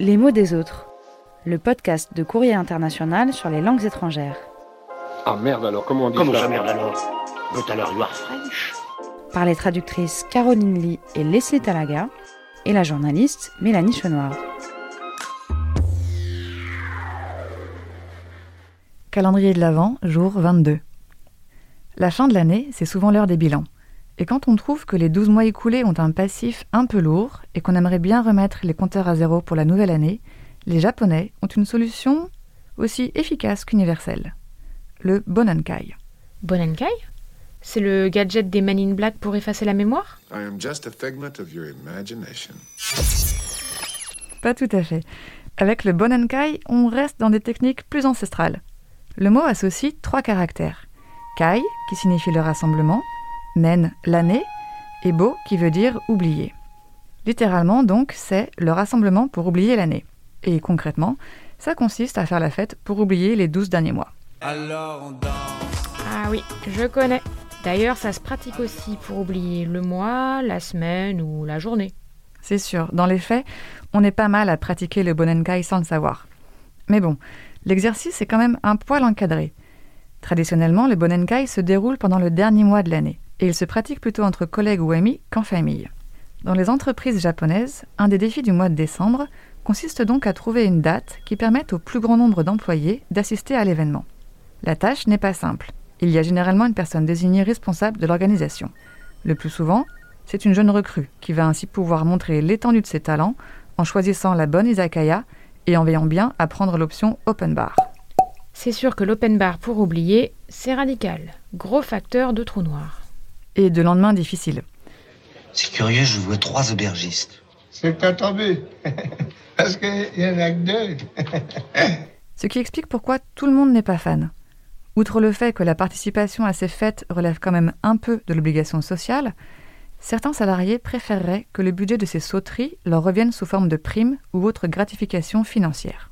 Les mots des autres, le podcast de Courrier International sur les langues étrangères. Ah merde alors, comment on dit Comment ça ça merde alors But alors you are French Par les traductrices Caroline Lee et Leslie Talaga et la journaliste Mélanie Chenoir. Calendrier de l'Avent, jour 22. La fin de l'année, c'est souvent l'heure des bilans. Et quand on trouve que les 12 mois écoulés ont un passif un peu lourd et qu'on aimerait bien remettre les compteurs à zéro pour la nouvelle année, les Japonais ont une solution aussi efficace qu'universelle. Le Bonankai. Bonenkai C'est le gadget des Men in Black pour effacer la mémoire? I am just a figment of your imagination. Pas tout à fait. Avec le Bonankai, on reste dans des techniques plus ancestrales. Le mot associe trois caractères. Kai, qui signifie le rassemblement, Nen, l'année, et Bo, qui veut dire oublier. Littéralement, donc, c'est le rassemblement pour oublier l'année. Et concrètement, ça consiste à faire la fête pour oublier les 12 derniers mois. Ah oui, je connais. D'ailleurs, ça se pratique aussi pour oublier le mois, la semaine ou la journée. C'est sûr, dans les faits, on est pas mal à pratiquer le Bonenkai sans le savoir. Mais bon, l'exercice est quand même un poil encadré. Traditionnellement, le Bonenkai se déroule pendant le dernier mois de l'année, et il se pratique plutôt entre collègues ou amis qu'en famille. Dans les entreprises japonaises, un des défis du mois de décembre consiste donc à trouver une date qui permette au plus grand nombre d'employés d'assister à l'événement. La tâche n'est pas simple. Il y a généralement une personne désignée responsable de l'organisation. Le plus souvent, c'est une jeune recrue qui va ainsi pouvoir montrer l'étendue de ses talents en choisissant la bonne izakaya et en veillant bien à prendre l'option open bar. C'est sûr que l'open bar pour oublier, c'est radical. Gros facteur de trou noir. Et de lendemain difficile. C'est curieux, je vois trois aubergistes. C'est que tombé. Parce qu'il y en a que deux. Ce qui explique pourquoi tout le monde n'est pas fan. Outre le fait que la participation à ces fêtes relève quand même un peu de l'obligation sociale, certains salariés préféreraient que le budget de ces sauteries leur revienne sous forme de primes ou autres gratifications financières.